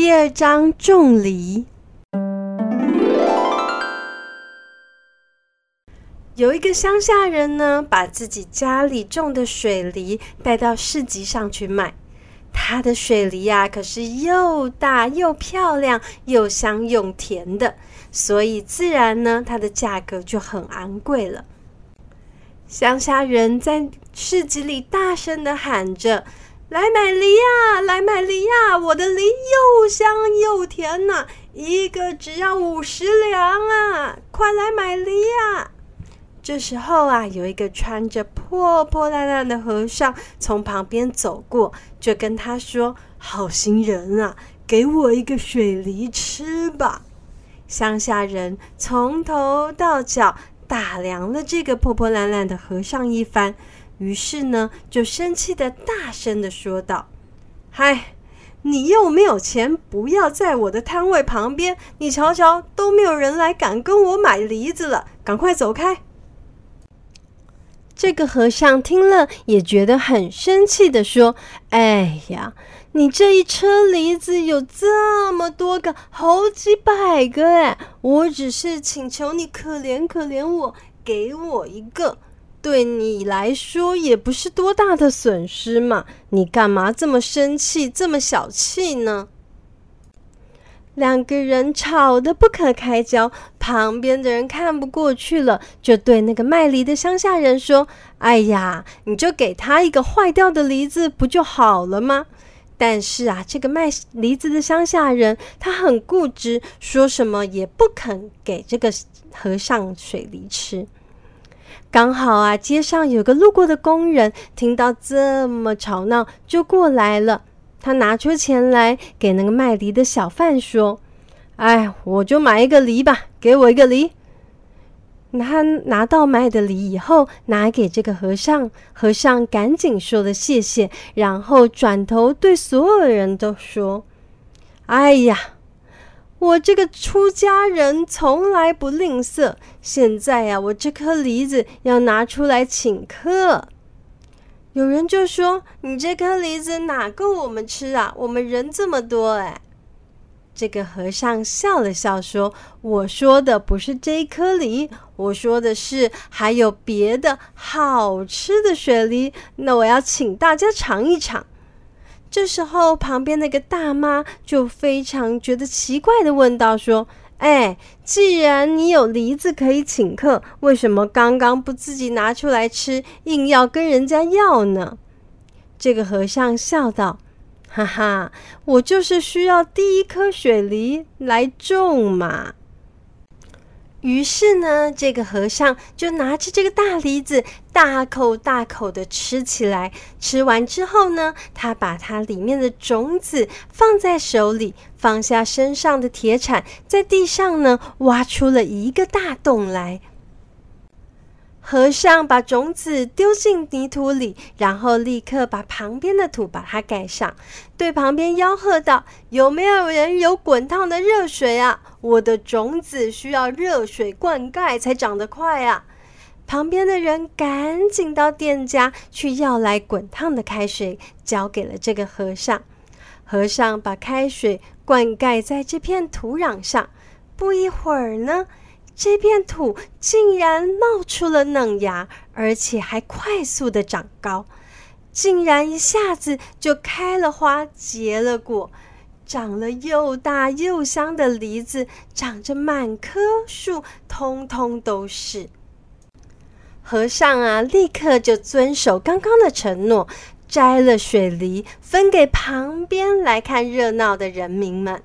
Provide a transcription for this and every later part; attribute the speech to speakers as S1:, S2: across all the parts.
S1: 第二章种梨。有一个乡下人呢，把自己家里种的水梨带到市集上去卖。他的水梨呀、可是又大又漂亮，又香又甜的，所以自然呢，它的价格就很昂贵了。乡下人在市集里大声地喊着：“来买梨呀，来买梨呀！我的梨又香又甜呐，一个只要五十两啊！快来买梨呀！”这时候啊，有一个穿着破破烂烂的和尚从旁边走过，就跟他说：“好心人啊，给我一个水梨吃吧。”乡下人从头到脚打量了这个破破烂烂的和尚一番，于是呢，就生气的大声的说道：“嗨，你又没有钱，不要在我的摊位旁边！你瞧瞧，都没有人来敢跟我买梨子了，赶快走开！”这个和尚听了也觉得很生气的说：“哎呀，你这一车梨子有这么多个，好几百个哎！我只是请求你可怜可怜我，给我一个，对你来说也不是多大的损失嘛。你干嘛这么生气，这么小气呢？”两个人吵得不可开交，旁边的人看不过去了，就对那个卖梨的乡下人说：“哎呀，你就给他一个坏掉的梨子，不就好了吗？”但是啊，这个卖梨子的乡下人他很固执，说什么也不肯给这个和尚水梨吃。刚好啊，街上有个路过的工人听到这么吵闹，就过来了。他拿出钱来给那个卖梨的小贩说：“哎，我就买一个梨吧，给我一个梨。”他拿到卖的梨以后，拿给这个和尚，和尚赶紧说了谢谢，然后转头对所有人都说：“哎呀，我这个出家人从来不吝啬，现在呀，我这颗梨子要拿出来请客。”有人就说：“你这颗梨子哪够我们吃啊？我们人这么多哎。”这个和尚笑了笑说：“我说的不是这一颗梨，我说的是还有别的好吃的水梨。那我要请大家尝一尝。”这时候，旁边那个大妈就非常觉得奇怪地问道：“说。”哎，既然你有梨子可以请客，为什么刚刚不自己拿出来吃，硬要跟人家要呢？这个和尚笑道：“哈哈，我就是需要第一颗雪梨来种嘛。”于是呢，这个和尚就拿着这个大梨子，大口大口的吃起来。吃完之后呢，他把它里面的种子放在手里，放下身上的铁铲，在地上呢挖出了一个大洞来。和尚把种子丢进泥土里，然后立刻把旁边的土把它盖上，对旁边吆喝道：“有没有人有滚烫的热水啊？我的种子需要热水灌溉才长得快啊！”旁边的人赶紧到店家去要来滚烫的开水，交给了这个和尚。和尚把开水灌溉在这片土壤上，不一会儿呢。这片土竟然冒出了嫩芽，而且还快速的长高，竟然一下子就开了花，结了果，长了又大又香的梨子，长着满棵树，通通都是。和尚啊，立刻就遵守刚刚的承诺，摘了水梨，分给旁边来看热闹的人民们。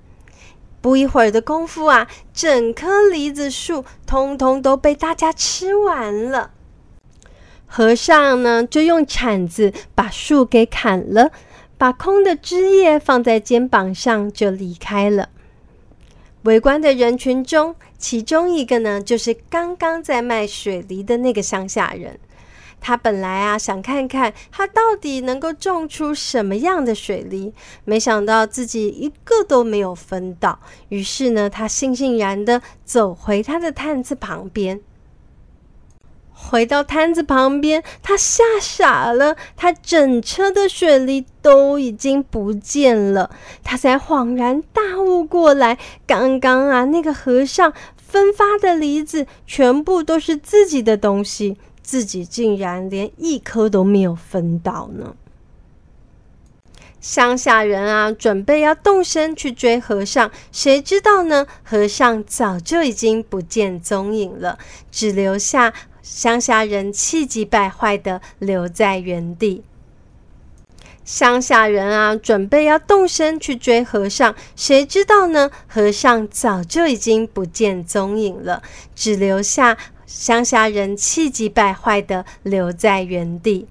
S1: 不一会儿的功夫啊，整棵梨子树通通都被大家吃完了。和尚呢，就用铲子把树给砍了，把空的枝叶放在肩膀上，就离开了。围观的人群中，其中一个呢，就是刚刚在卖水梨的那个乡下人。他本来啊想看看他到底能够种出什么样的水梨，没想到自己一个都没有分到。于是呢，他悻悻然的走回他的摊子旁边。回到摊子旁边，他吓傻了，他整车的水梨都已经不见了。他才恍然大悟过来，刚刚啊，那个和尚分发的梨子全部都是自己的东西，自己竟然连一颗都没有分到呢。乡下人啊，准备要动身去追和尚，谁知道呢？和尚早就已经不见踪影了，只留下乡下人气急败坏的留在原地。乡下人啊，准备要动身去追和尚，谁知道呢？和尚早就已经不见踪影了，只留下乡下人气急败坏的留在原地。